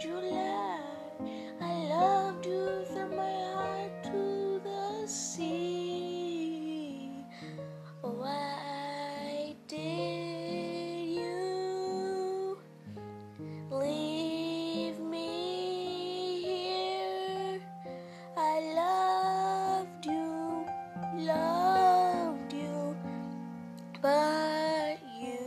July, I loved you from my heart to the sea. Why did you leave me here? I loved you, loved you, but you.